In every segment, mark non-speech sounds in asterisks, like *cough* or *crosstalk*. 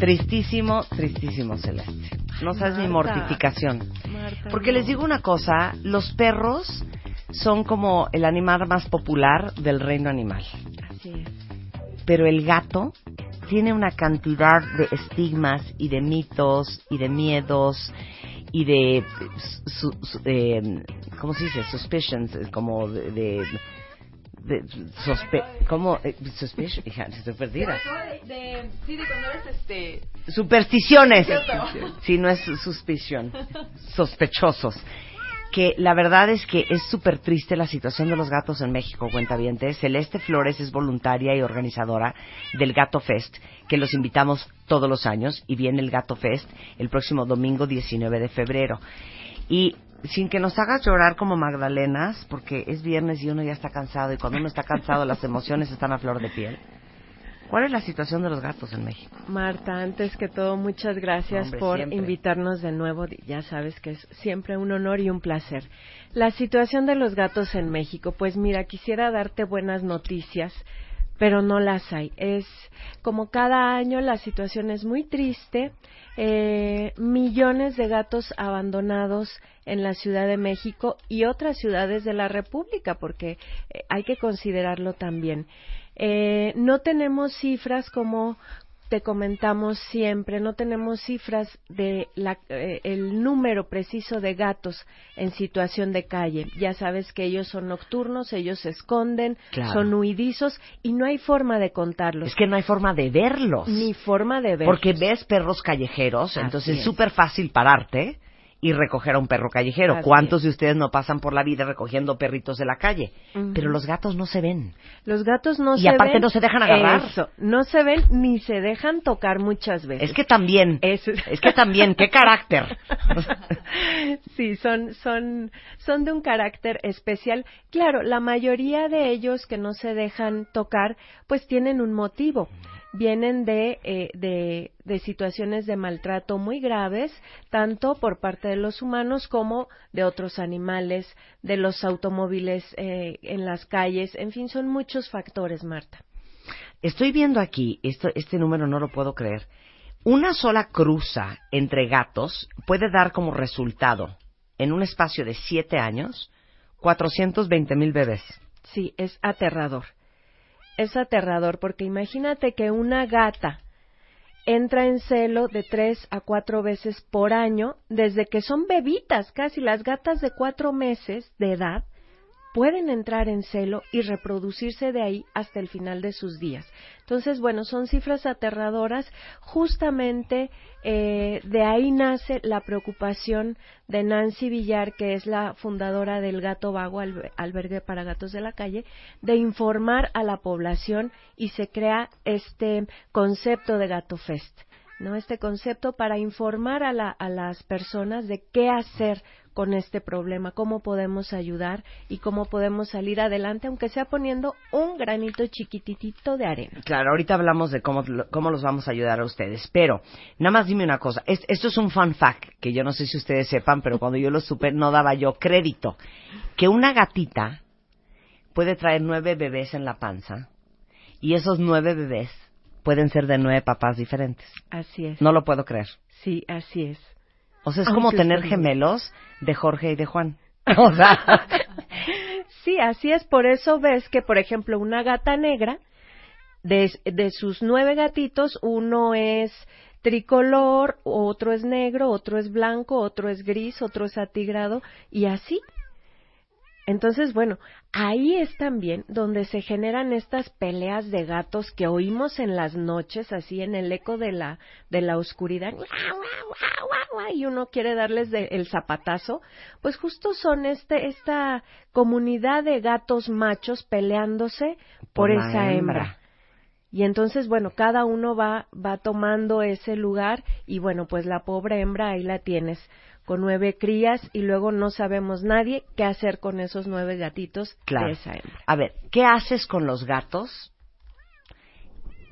tristísimo, tristísimo, Celeste. No sabes mi mortificación. Porque les digo una cosa, los perros son como el animal más popular del reino animal. Así es. Pero el gato tiene una cantidad de estigmas y de mitos y de miedos y de, su, su- eh, ¿cómo se dice? Suspicions, como de, de, de sospe, ¿cómo? Eh, hija, estoy perdida. sí, de cuando eres este... Supersticiones. Si no es suspicion. Sospechosos. Que la verdad es que es súper triste la situación de los gatos en México, cuentavientes. Celeste Flores es voluntaria y organizadora del Gato Fest, que los invitamos todos los años y viene el Gato Fest el próximo domingo 19 de febrero. Y sin que nos hagas llorar como Magdalenas, porque es viernes y uno ya está cansado y cuando uno está cansado las emociones están a flor de piel. ¿Cuál es la situación de los gatos en México? Marta, antes que todo, muchas gracias Hombre, por siempre. invitarnos de nuevo. Ya sabes que es siempre un honor y un placer. La situación de los gatos en México, pues mira, quisiera darte buenas noticias, pero no las hay. Es como cada año la situación es muy triste. Eh, millones de gatos abandonados en la Ciudad de México y otras ciudades de la República, porque eh, hay que considerarlo también. Eh, no tenemos cifras como te comentamos siempre, no tenemos cifras de la, eh, el número preciso de gatos en situación de calle. Ya sabes que ellos son nocturnos, ellos se esconden, Claro. son huidizos y no hay forma de contarlos. Es que no hay forma de verlos. Ni forma de ver. Porque ves perros callejeros, entonces Así es. súper fácil pararte y recoger a un perro callejero. Así ¿Cuántos de ustedes no pasan por la vida recogiendo perritos de la calle? Pero los gatos no se ven. Los gatos no Y se aparte ven. no se dejan agarrar. Eso, no se ven ni se dejan tocar muchas veces. Es que también, Es- es que también, qué carácter. *laughs* sí, son, son, son de un carácter especial. Claro, la mayoría de ellos que no se dejan tocar, pues tienen un motivo. Vienen de, eh, de, de situaciones de maltrato muy graves, tanto por parte de los humanos como de otros animales, de los automóviles eh, en las calles, en fin, son muchos factores, Marta. Estoy viendo aquí, esto, este número no lo puedo creer. Una sola cruza entre gatos puede dar como resultado, en un espacio de siete años, 420 mil bebés. Sí, es aterrador. Es aterrador porque imagínate que una gata entra en celo de tres a cuatro veces por año desde que son bebitas, casi las gatas de cuatro meses de edad pueden entrar en celo y reproducirse de ahí hasta el final de sus días. Entonces, bueno, son cifras aterradoras. Justamente eh, de ahí nace la preocupación de Nancy Villar, que es la fundadora del Gato Vago, albe- albergue para gatos de la calle, de informar a la población y se crea este concepto de Gato Fest. ¿No? Este concepto para informar a, la- a las personas de qué hacer con este problema, cómo podemos ayudar y cómo podemos salir adelante, aunque sea poniendo un granito chiquititito de arena. Claro, ahorita hablamos de cómo, cómo los vamos a ayudar a ustedes, pero nada más dime una cosa, Es- esto es un fun fact que yo no sé si ustedes sepan, pero cuando yo lo supe no daba yo crédito, que una gatita puede traer nueve bebés en la panza y esos nueve bebés pueden ser de nueve papás diferentes. Así es. No lo puedo creer. Sí, así es. O sea, es Aunque como tener gemelos de Jorge y de Juan. *laughs* O sea, Sí, así es. Por eso ves que, por ejemplo, una gata negra, de, de sus nueve gatitos, uno es tricolor, otro es negro, otro es blanco, otro es gris, otro es atigrado, y así. Entonces, bueno, ahí es también donde se generan estas peleas de gatos que oímos en las noches, así en el eco de la, de la oscuridad, y uno quiere darles el zapatazo, pues justo son este, esta comunidad de gatos machos peleándose por, esa hembra. Y entonces, bueno, cada uno va, va tomando ese lugar y bueno, pues la pobre hembra ahí la tienes con nueve crías y luego no sabemos nadie qué hacer con esos nueve gatitos de esa hembra. A ver, ¿qué haces con los gatos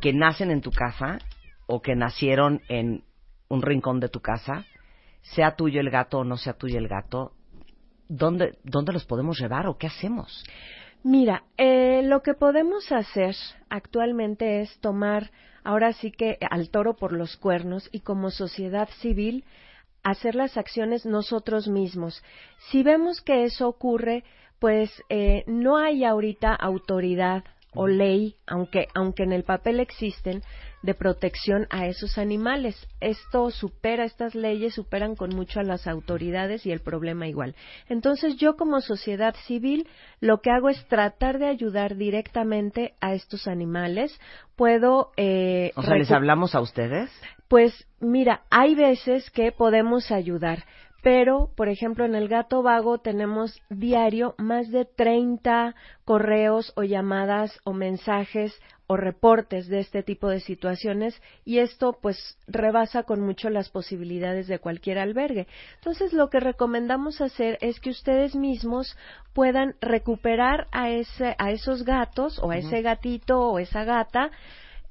que nacen en tu casa o que nacieron en un rincón de tu casa, sea tuyo el gato o no sea tuyo el gato? ¿Dónde, dónde los podemos llevar o qué hacemos? Mira, eh, lo que podemos hacer actualmente es tomar ahora sí que al toro por los cuernos y como sociedad civil hacer las acciones nosotros mismos. Si vemos que eso ocurre, pues eh, no hay ahorita autoridad o ley, aunque, aunque en el papel existen, de protección a esos animales. Esto supera, estas leyes superan con mucho a las autoridades y el problema igual. Entonces yo como sociedad civil lo que hago es tratar de ayudar directamente a estos animales. Puedo... Eh, o sea, ¿les hablamos a ustedes? Pues mira, hay veces que podemos ayudar pero, por ejemplo, en el gato vago tenemos diario más de 30 correos o llamadas o mensajes o reportes de este tipo de situaciones y esto pues rebasa con mucho las posibilidades de cualquier albergue. Entonces lo que recomendamos hacer es que ustedes mismos puedan recuperar a, ese, a esos gatos o a ese gatito o esa gata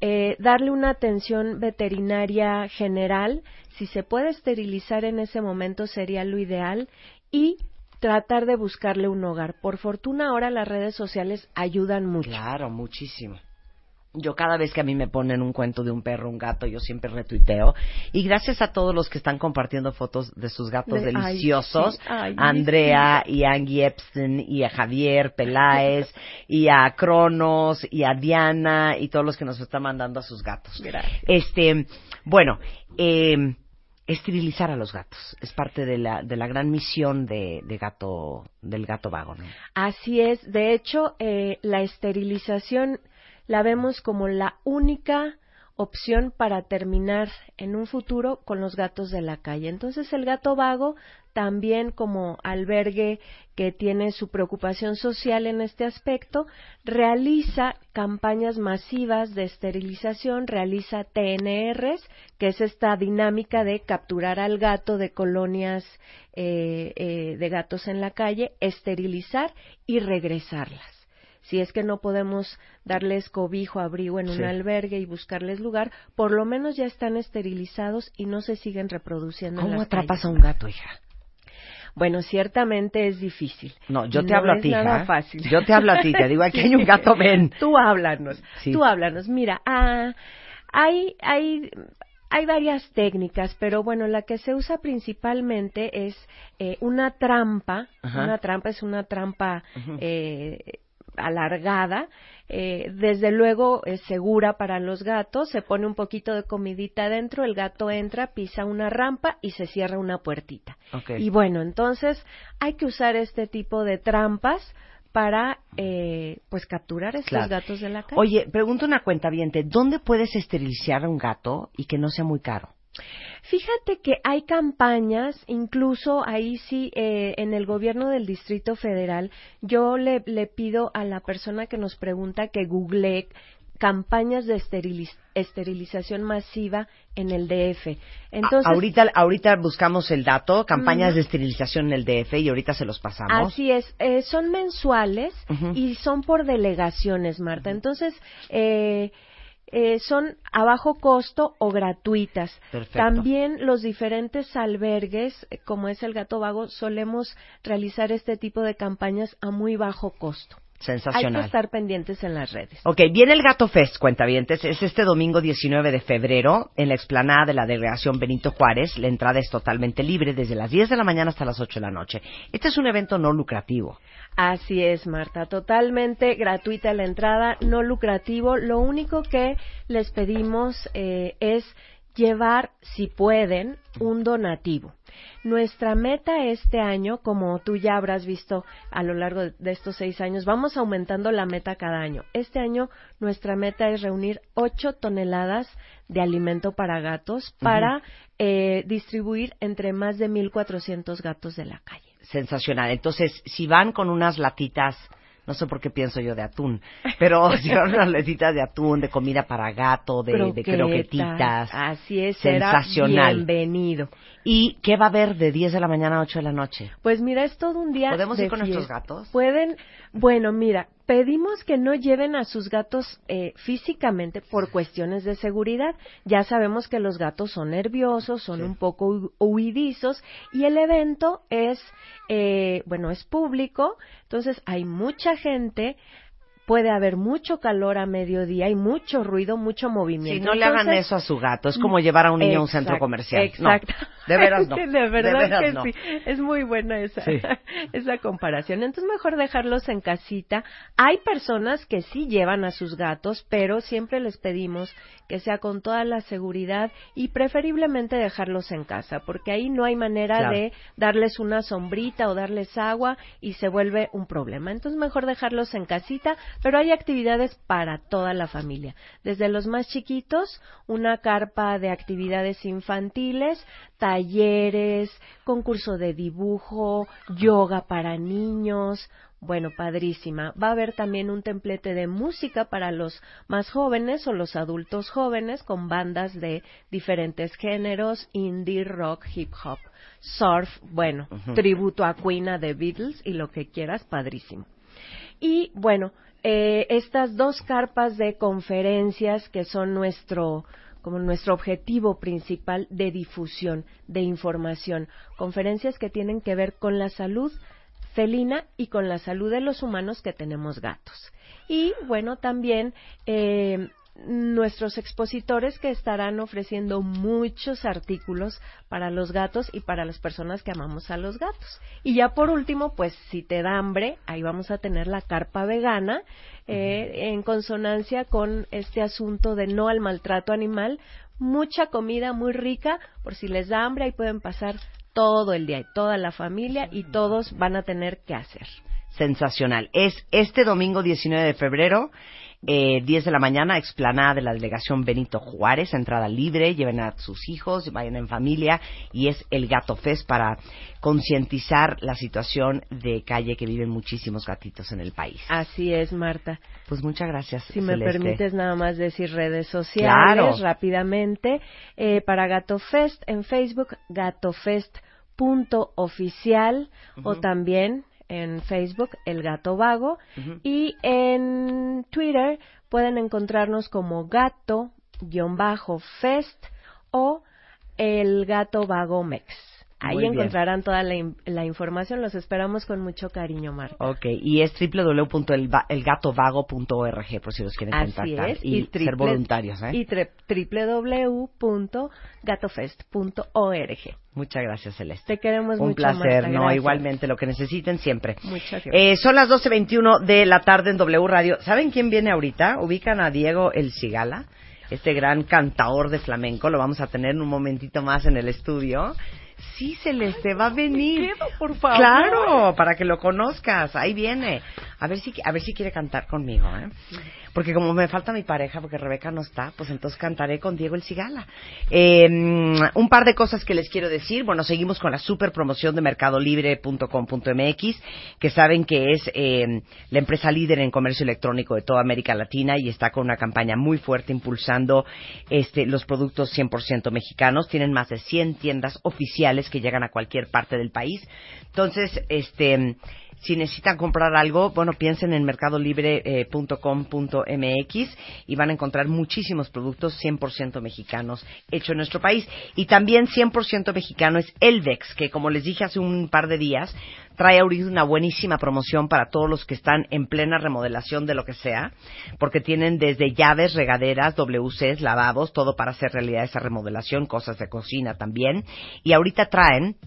eh, darle una atención veterinaria general, si se puede esterilizar en ese momento sería lo ideal y tratar de buscarle un hogar. Por fortuna ahora las redes sociales ayudan mucho. Claro, muchísimo. Yo cada vez que a mí me ponen un cuento de un perro, un gato, yo siempre retuiteo. Y gracias a todos los que están compartiendo fotos de sus gatos deliciosos, a Andrea y a Angie Epstein y a Javier Peláez *laughs* y a Cronos y a Diana y todos los que nos están mandando a sus gatos. Este, bueno, eh, esterilizar a los gatos es parte de la, de la gran misión de, gato del gato vago, ¿no? Así es. De hecho, eh, la esterilización la vemos como la única opción para terminar en un futuro con los gatos de la calle. Entonces el gato vago también como albergue que tiene su preocupación social en este aspecto, realiza campañas masivas de esterilización, realiza TNRs, que es esta dinámica de capturar al gato de colonias eh, eh, de gatos en la calle, esterilizar y regresarlas si es que no podemos darles cobijo, abrigo en un albergue y buscarles lugar, por lo menos ya están esterilizados y no se siguen reproduciendo. ¿Cómo en las atrapas a un gato, hija? Bueno, ciertamente es difícil. No, yo te hablo a ti, hija. fácil. Yo te hablo a ti, te digo, aquí hay un *laughs* gato, ven. Tú háblanos, tú háblanos. Mira, ah, hay, hay, hay varias técnicas, pero bueno, la que se usa principalmente es eh, una trampa. Una trampa es una trampa eh, alargada, eh, desde luego es segura para los gatos, se pone un poquito de comidita dentro, el gato entra, pisa una rampa y se cierra una puertita. Y bueno, entonces hay que usar este tipo de trampas para eh, pues capturar estos gatos de la calle. Oye, pregunto una cuenta viente, ¿dónde puedes esterilizar a un gato y que no sea muy caro? Fíjate que hay campañas, incluso ahí sí, eh, en el gobierno del Distrito Federal, yo le, le pido a la persona que nos pregunta que google campañas de esterilización masiva en el DF. Entonces, ahorita, ahorita buscamos el dato, campañas de esterilización en el DF y ahorita se los pasamos. Así es, eh, son mensuales y son por delegaciones, Marta. Entonces, eh, eh, son a bajo costo o gratuitas. También los diferentes albergues, como es el Gato Vago, solemos realizar este tipo de campañas a muy bajo costo. Sensacional. Hay que estar pendientes en las redes. Ok, viene el Gato Fest, cuentavientes. Es este domingo 19 de febrero en la explanada de la delegación Benito Juárez. La entrada es totalmente libre desde las 10 de la mañana hasta las 8 de la noche. Este es un evento no lucrativo. Así es, Marta. Totalmente gratuita la entrada, no lucrativo. Lo único que les pedimos eh, es llevar, si pueden, un donativo. Nuestra meta este año, como tú ya habrás visto a lo largo de estos seis años, vamos aumentando la meta cada año. Este año nuestra meta es reunir ocho toneladas de alimento para gatos para eh, distribuir entre más de 1.400 gatos de la calle. Sensacional. Entonces, si van con unas latitas no sé por qué pienso yo de atún, pero van unas latitas de atún, de comida para gato, de, de croquetitas. Así es, sensacional. bienvenido. ¿Y qué va a haber de 10 de la mañana a 8 de la noche? Pues mira, es todo un día. ¿Podemos de ir con nuestros gatos? Pueden, bueno, mira, pedimos que no lleven a sus gatos eh, físicamente por cuestiones de seguridad. Ya sabemos que los gatos son nerviosos, son Sí. un poco hu- huidizos y el evento es, eh, bueno, es público, entonces hay mucha gente. Puede haber mucho calor a mediodía y mucho ruido, mucho movimiento. Si no le hagan eso a su gato, es como llevar a un niño a un centro comercial. Exacto. No, de veras no. *laughs* de verdad veras que no. sí. Es muy buena esa, Sí. *laughs* esa comparación. Entonces, mejor dejarlos en casita. Hay personas que sí llevan a sus gatos, pero siempre les pedimos que sea con toda la seguridad y preferiblemente dejarlos en casa, porque ahí no hay manera Claro. de darles una sombrita o darles agua y se vuelve un problema. Entonces, mejor dejarlos en casita, pero hay actividades para toda la familia. Desde los más chiquitos, una carpa de actividades infantiles, talleres, concurso de dibujo, yoga para niños. Bueno, padrísima. Va a haber también un templete de música para los más jóvenes o los adultos jóvenes con bandas de diferentes géneros, indie, rock, hip hop, surf, bueno, tributo a Queen, a The Beatles y lo que quieras, padrísimo. Y bueno, eh, estas dos carpas de conferencias que son nuestro como nuestro objetivo principal de difusión, de información, conferencias que tienen que ver con la salud felina y con la salud de los humanos que tenemos gatos. Y bueno, también eh, nuestros expositores que estarán ofreciendo muchos artículos para los gatos y para las personas que amamos a los gatos. Y ya por último, pues si te da hambre, ahí vamos a tener la carpa vegana eh, en consonancia con este asunto de no al maltrato animal. Mucha comida muy rica, por si les da hambre, ahí pueden pasar todo el día y toda la familia y todos van a tener que hacer. Sensacional. Es este domingo 19 de febrero, eh, 10 de la mañana, explanada de la delegación Benito Juárez, entrada libre, lleven a sus hijos, vayan en familia, y es el Gato Fest para concientizar la situación de calle que viven muchísimos gatitos en el país. Así es, Marta. Pues muchas gracias. Si me permites nada más decir redes sociales Claro. rápidamente. Eh, para GatoFest en Facebook, gatofest.oficial o Ujú. también en Facebook, El Gato Vago. Y en Twitter pueden encontrarnos como gato-fest o El Gato Vago Mex. Ahí encontrarán toda la, in- la información. Los esperamos con mucho cariño, Marta. Ok, y es www.elgatovago.org por si los quieren Así contactar es. y, ser triple- voluntarios. ¿eh? Y www.gatofest.org. Muchas gracias, Celeste. Te queremos Un mucho, placer, Marta, no, gracias. igualmente, lo que necesiten siempre. Muchas gracias. Eh, son las 12.21 de la tarde en W Radio. ¿Saben quién viene ahorita? Ubican a Diego El Cigala, este gran cantaor de flamenco. Lo vamos a tener en un momentito más en el estudio. Sí, Celeste, va a venir. quedo, por favor. Claro, para que lo conozcas. Ahí viene. A ver si, a ver si quiere cantar conmigo, ¿eh? Porque como me falta mi pareja, porque Rebeca no está, pues entonces cantaré con Diego El Cigala. Eh, un par de cosas que les quiero decir. Bueno, seguimos con la super promoción de mercadolibre.com.mx, que saben que es eh, la empresa líder en comercio electrónico de toda América Latina y está con una campaña muy fuerte impulsando este, los productos 100% mexicanos. Tienen más de 100 tiendas oficiales que llegan a cualquier parte del país. Entonces, este si necesitan comprar algo, bueno, piensen en mercadolibre.com.mx y van a encontrar muchísimos productos 100% mexicanos hechos en nuestro país. Y también 100% mexicano es Elvex, que como les dije hace un par de días, trae ahorita una buenísima promoción para todos los que están en plena remodelación de lo que sea, porque tienen desde llaves, regaderas, WCs, lavabos, todo para hacer realidad esa remodelación, cosas de cocina también. Y ahorita traen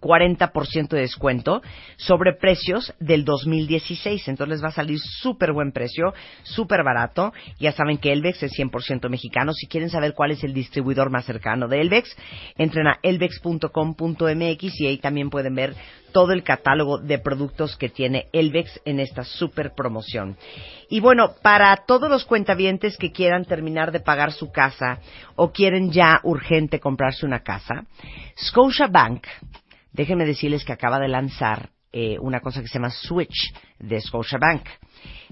40% de descuento sobre precios del 2016. Entonces les va a salir súper buen precio, súper barato. Ya saben que Elvex es 100% mexicano. Si quieren saber cuál es el distribuidor más cercano de Elvex, entren a elvex.com.mx y ahí también pueden ver todo el catálogo de productos que tiene Elvex en esta super promoción. Y bueno, para todos los cuentavientes que quieran terminar de pagar su casa o quieren ya urgente comprarse una casa, Scotia Bank déjenme decirles que acaba de lanzar eh, una cosa que se llama Switch de Scotiabank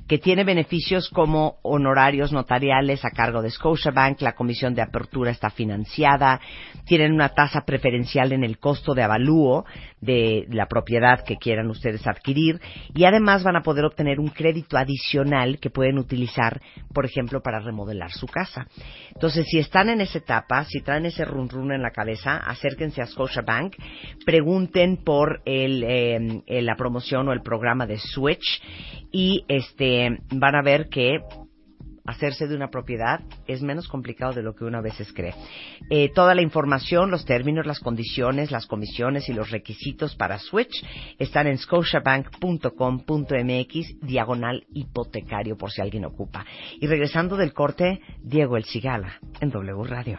que tiene beneficios como honorarios notariales a cargo de Scotiabank, la comisión de apertura está financiada, tienen una tasa preferencial en el costo de avalúo de la propiedad que quieran ustedes adquirir y además van a poder obtener un crédito adicional que pueden utilizar, por ejemplo, para remodelar su casa. Entonces, si están en esa etapa, si traen ese run run en la cabeza, acérquense a Scotiabank, pregunten por el, eh, la promoción o el programa de Switch y este van a ver que hacerse de una propiedad es menos complicado de lo que uno a veces cree. Eh, toda la información, los términos, las condiciones, las comisiones y los requisitos para Switch están en scotiabank.com.mx diagonal hipotecario por si alguien ocupa. Y regresando del corte, Diego El Cigala en W Radio.